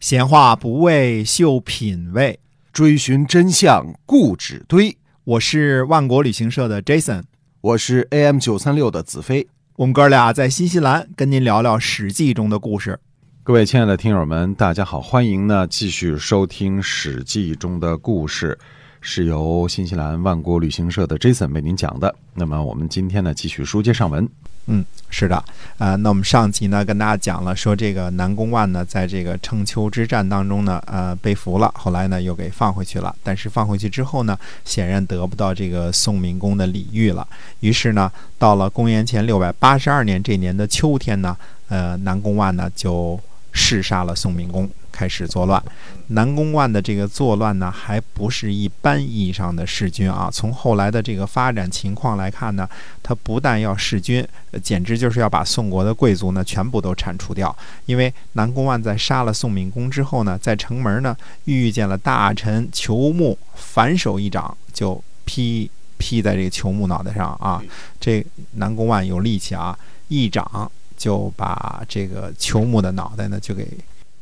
闲话不为秀品味，追寻真相固执堆。我是万国旅行社的 Jason，我是 AM 九三六的子飞。我们哥俩在新西兰跟您聊聊《史记》中的故事。各位亲爱的听友们，大家好，欢迎呢继续收听《史记》中的故事，是由新西兰万国旅行社的 Jason 为您讲的。那么我们今天呢继续书接上文。嗯，是的，啊，那我们上集呢跟大家讲了，说这个南宫万呢，在这个称丘之战当中呢，呃，被俘了，后来呢又给放回去了。但是放回去之后呢，显然得不到这个宋明公的礼遇了。于是呢，到了公元前六百八十二年这年的秋天呢，呃，南宫万呢就弑杀了宋明公。开始作乱，南宫万的这个作乱呢，还不是一般意义上的弑君啊。从后来的这个发展情况来看呢，他不但要弑君，简直就是要把宋国的贵族呢全部都铲除掉。因为南宫万在杀了宋闵公之后呢，在城门呢遇见了大臣裘木，反手一掌就劈劈在这个裘木脑袋上啊。这南宫万有力气啊，一掌就把这个裘木的脑袋呢就给。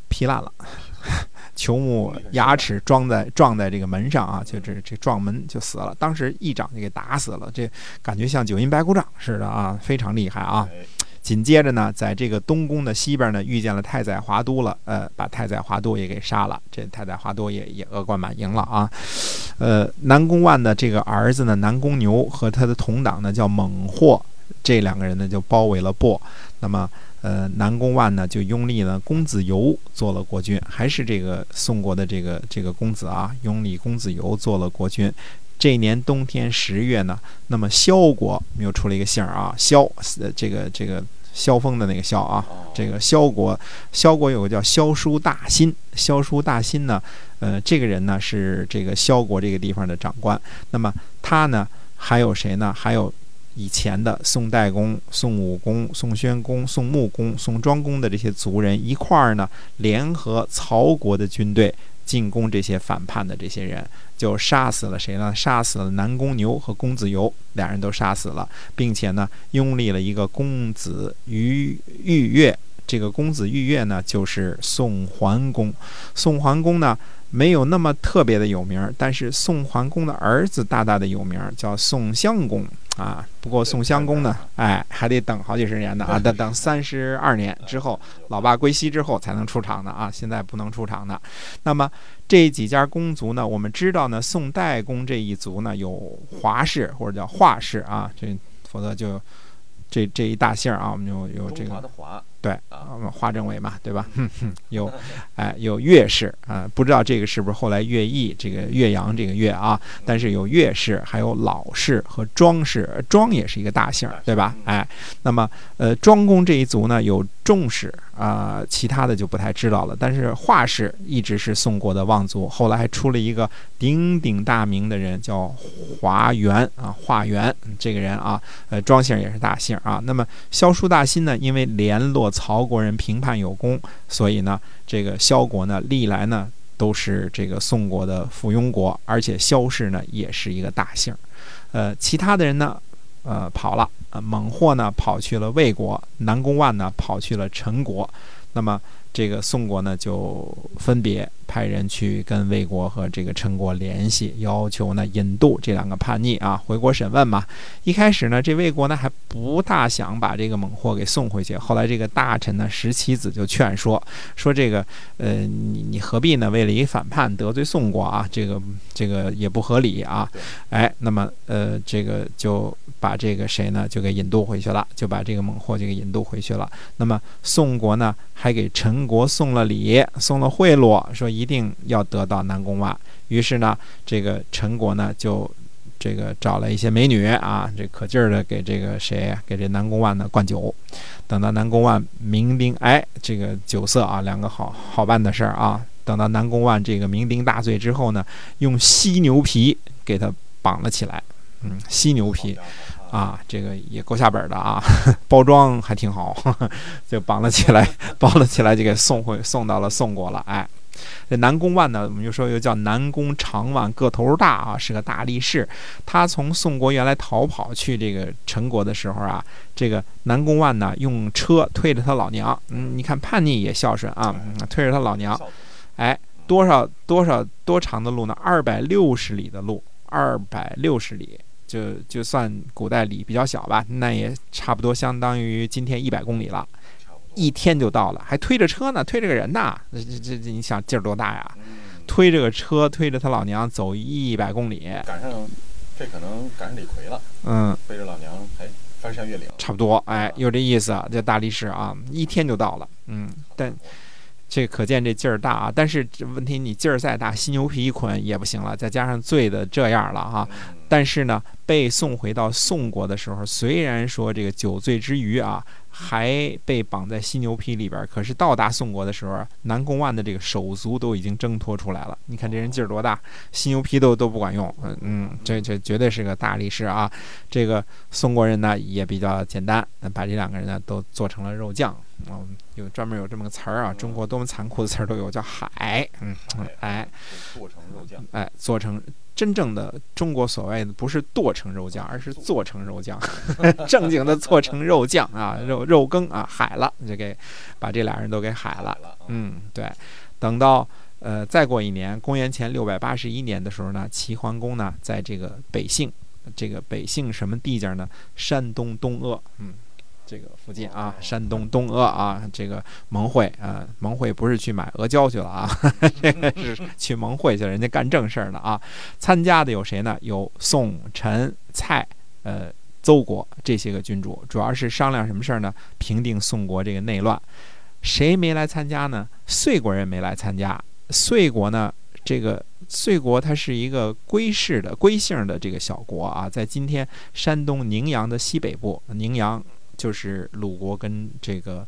劈烂了，球木牙齿撞在撞在这个门上啊，就这这撞门就死了。当时一掌就给打死了，这感觉像九阴白骨掌似的啊，非常厉害啊。紧接着呢，在这个东宫的西边呢，遇见了太宰华都了，呃，把太宰华都也给杀了。这太宰华都也也恶贯满盈了啊。呃，南宫万的这个儿子呢，南宫牛和他的同党呢叫猛霍，这两个人呢就包围了亳。那么。呃，南宫万呢就拥立了公子游做了国君，还是这个宋国的这个这个公子啊，拥立公子游做了国君。这年冬天十月呢，那么萧国又出了一个姓儿啊，萧，这个这个萧峰的那个萧啊，这个萧国，萧国有个叫萧叔大辛，萧叔大辛呢，呃，这个人呢是这个萧国这个地方的长官。那么他呢还有谁呢？还有。以前的宋代公、宋武公、宋宣公、宋穆公、宋庄公的这些族人一块儿呢，联合曹国的军队进攻这些反叛的这些人，就杀死了谁呢？杀死了南宫牛和公子游，俩人都杀死了，并且呢，拥立了一个公子于玉月。这个公子玉月呢，就是宋桓公。宋桓公呢？没有那么特别的有名，但是宋桓公的儿子大大的有名，叫宋襄公啊。不过宋襄公呢，哎，还得等好几十年呢啊，等等三十二年之后，老爸归西之后才能出场的啊，现在不能出场的。那么这几家公族呢，我们知道呢，宋代公这一族呢有华氏或者叫华氏啊，这否则就这这一大姓啊，我们就有这个。对啊，华政委嘛，对吧？有，哎，有岳氏啊，不知道这个是不是后来岳毅这个岳阳这个岳啊？但是有岳氏，还有老氏和庄氏，庄也是一个大姓，对吧？哎，那么呃，庄公这一族呢有仲氏啊，其他的就不太知道了。但是华氏一直是宋国的望族，后来还出了一个鼎鼎大名的人，叫华元啊，华元这个人啊，呃，庄姓也是大姓啊。那么萧叔大辛呢，因为联络。曹国人评判有功，所以呢，这个萧国呢，历来呢都是这个宋国的附庸国，而且萧氏呢也是一个大姓。呃，其他的人呢，呃，跑了。呃，猛获呢跑去了魏国，南宫万呢跑去了陈国。那么。这个宋国呢，就分别派人去跟魏国和这个陈国联系，要求呢引渡这两个叛逆啊回国审问嘛。一开始呢，这魏国呢还不大想把这个猛货给送回去。后来这个大臣呢石岐子就劝说，说这个呃你你何必呢？为了一反叛得罪宋国啊？这个这个也不合理啊。哎，那么呃这个就把这个谁呢就给引渡回去了，就把这个猛货就给引渡回去了。那么宋国呢还给陈。国送了礼，送了贿赂，说一定要得到南宫万。于是呢，这个陈国呢就这个找了一些美女啊，这可劲儿的给这个谁，给这南宫万呢灌酒。等到南宫万酩酊，哎，这个酒色啊，两个好好办的事儿啊。等到南宫万这个酩酊大醉之后呢，用犀牛皮给他绑了起来。嗯，犀牛皮。啊，这个也够下本的啊，包装还挺好，就绑了起来，包了起来就给送回送到了宋国了。哎，这南宫万呢，我们就说又叫南宫长万，个头大啊，是个大力士。他从宋国原来逃跑去这个陈国的时候啊，这个南宫万呢用车推着他老娘，嗯，你看叛逆也孝顺啊，推着他老娘。哎，多少多少多长的路呢？二百六十里的路，二百六十里，就就算古代里比较小吧，那也差不多相当于今天一百公里了，一天就到了，还推着车呢，推着个人呢，这这这，你想劲儿多大呀？推着个车，推着他老娘走一百公里，赶上这可能赶上李逵了，嗯，背着老娘还翻山越岭，差不多，哎，有这意思，这大力士啊，一天就到了，嗯，但。这可见这劲儿大啊！但是这问题，你劲儿再大，犀牛皮一捆也不行了。再加上醉的这样了哈，但是呢，被送回到宋国的时候，虽然说这个酒醉之余啊，还被绑在犀牛皮里边，可是到达宋国的时候，南宫万的这个手足都已经挣脱出来了。你看这人劲儿多大，犀牛皮都都不管用。嗯嗯，这这绝对是个大力士啊！这个宋国人呢也比较简单，把这两个人呢都做成了肉酱。嗯，有专门有这么个词儿啊，中国多么残酷的词儿都有，叫海。嗯，哎，做成肉酱。哎，做成真正的中国所谓的不是剁成肉酱，而是做成肉酱，正经的做成肉酱啊，肉肉羹啊，海了，就给把这俩人都给海了。嗯，对。等到呃再过一年，公元前六百八十一年的时候呢，齐桓公呢在这个北杏，这个北杏什么地界呢？山东东阿。嗯。这个附近啊，山东东阿啊，这个蒙会啊，蒙会不是去买阿胶去了啊，这个是去蒙会去了，人家干正事儿呢啊。参加的有谁呢？有宋、陈、蔡、呃、邹国这些个君主，主要是商量什么事儿呢？平定宋国这个内乱。谁没来参加呢？遂国人没来参加。遂国呢，这个遂国它是一个归氏的归姓的这个小国啊，在今天山东宁阳的西北部，宁阳。就是鲁国跟这个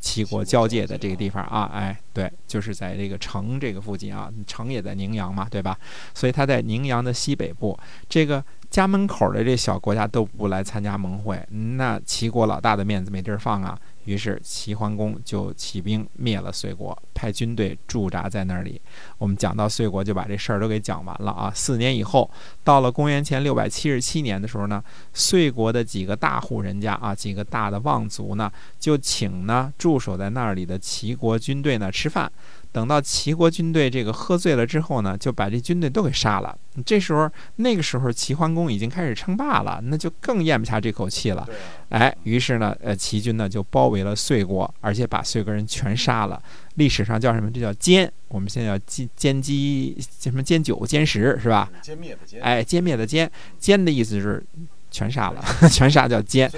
齐国交界的这个地方啊，哎，对，就是在这个城这个附近啊，城也在宁阳嘛，对吧？所以它在宁阳的西北部，这个家门口的这小国家都不来参加盟会，那齐国老大的面子没地儿放啊。于是齐桓公就起兵灭了遂国，派军队驻扎在那里。我们讲到遂国，就把这事儿都给讲完了啊。四年以后，到了公元前六百七十七年的时候呢，遂国的几个大户人家啊，几个大的望族呢，就请呢驻守在那里的齐国军队呢吃饭。等到齐国军队这个喝醉了之后呢，就把这军队都给杀了。这时候，那个时候齐桓公已经开始称霸了，那就更咽不下这口气了。哎，于是呢，呃，齐军呢就包围了遂国，而且把遂国人全杀了。历史上叫什么？这叫歼。我们现在叫歼歼击，什么歼九、歼十，是吧？歼灭的歼。哎，歼灭的歼，歼的意思是。全杀了，全杀叫奸，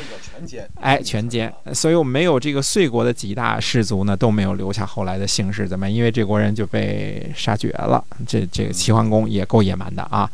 哎，全奸。所以我们没有这个遂国的几大氏族呢，都没有留下后来的姓氏，怎么？因为这国人就被杀绝了。这这个齐桓公也够野蛮的啊。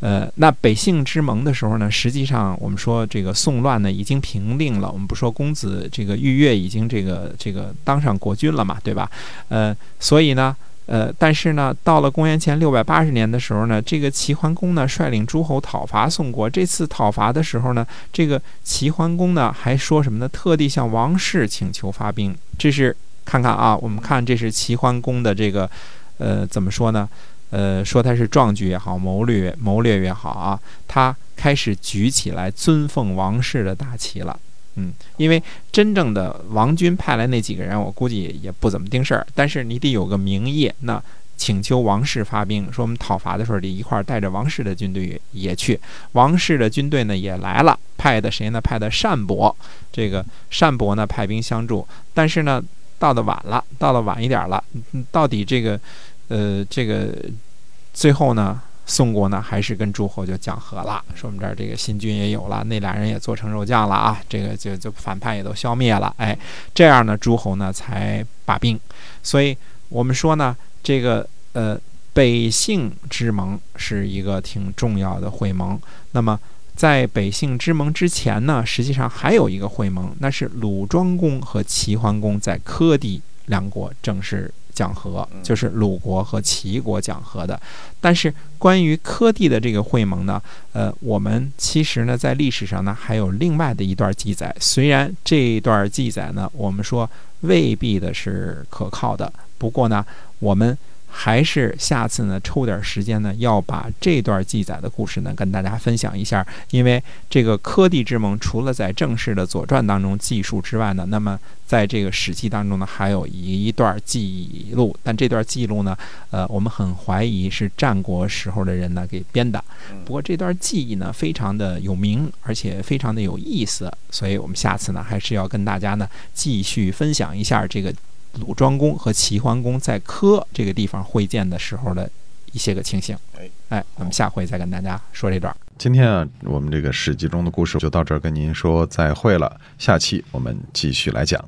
呃，那北杏之盟的时候呢，实际上我们说这个宋乱呢已经平定了。我们不说公子这个玉月已经这个这个当上国君了嘛，对吧？呃，所以呢。呃，但是呢，到了公元前六百八十年的时候呢，这个齐桓公呢率领诸侯讨伐宋国。这次讨伐的时候呢，这个齐桓公呢还说什么呢？特地向王室请求发兵。这是看看啊，我们看这是齐桓公的这个，呃，怎么说呢？呃，说他是壮举也好，谋略谋略也好啊，他开始举起来尊奉王室的大旗了。嗯，因为真正的王军派来那几个人，我估计也不怎么盯事儿。但是你得有个名义，那请求王室发兵，说我们讨伐的时候得一块儿带着王室的军队也去。王室的军队呢也来了，派的谁呢？派的单伯。这个单伯呢派兵相助，但是呢到的晚了，到了晚一点了。到底这个，呃，这个最后呢？宋国呢，还是跟诸侯就讲和了，说我们这儿这个新军也有了，那俩人也做成肉酱了啊，这个就就反叛也都消灭了，哎，这样呢，诸侯呢才罢兵。所以我们说呢，这个呃北杏之盟是一个挺重要的会盟。那么在北杏之盟之前呢，实际上还有一个会盟，那是鲁庄公和齐桓公在柯地两国正式。讲和就是鲁国和齐国讲和的，但是关于柯地的这个会盟呢，呃，我们其实呢在历史上呢还有另外的一段记载，虽然这一段记载呢我们说未必的是可靠的，不过呢我们还是下次呢抽点时间呢，要把这段记载的故事呢跟大家分享一下。因为这个科地之盟，除了在正式的《左传》当中记述之外呢，那么在这个《史记》当中呢，还有一段记录。但这段记录呢，呃，我们很怀疑是战国时候的人呢给编的。不过这段记忆呢，非常的有名，而且非常的有意思，所以我们下次呢，还是要跟大家呢继续分享一下这个。鲁庄公和齐桓公在柯这个地方会见的时候的一些个情形。哎，哎，我们下回再跟大家说这段。今天啊，我们这个史记中的故事就到这儿，跟您说再会了。下期我们继续来讲。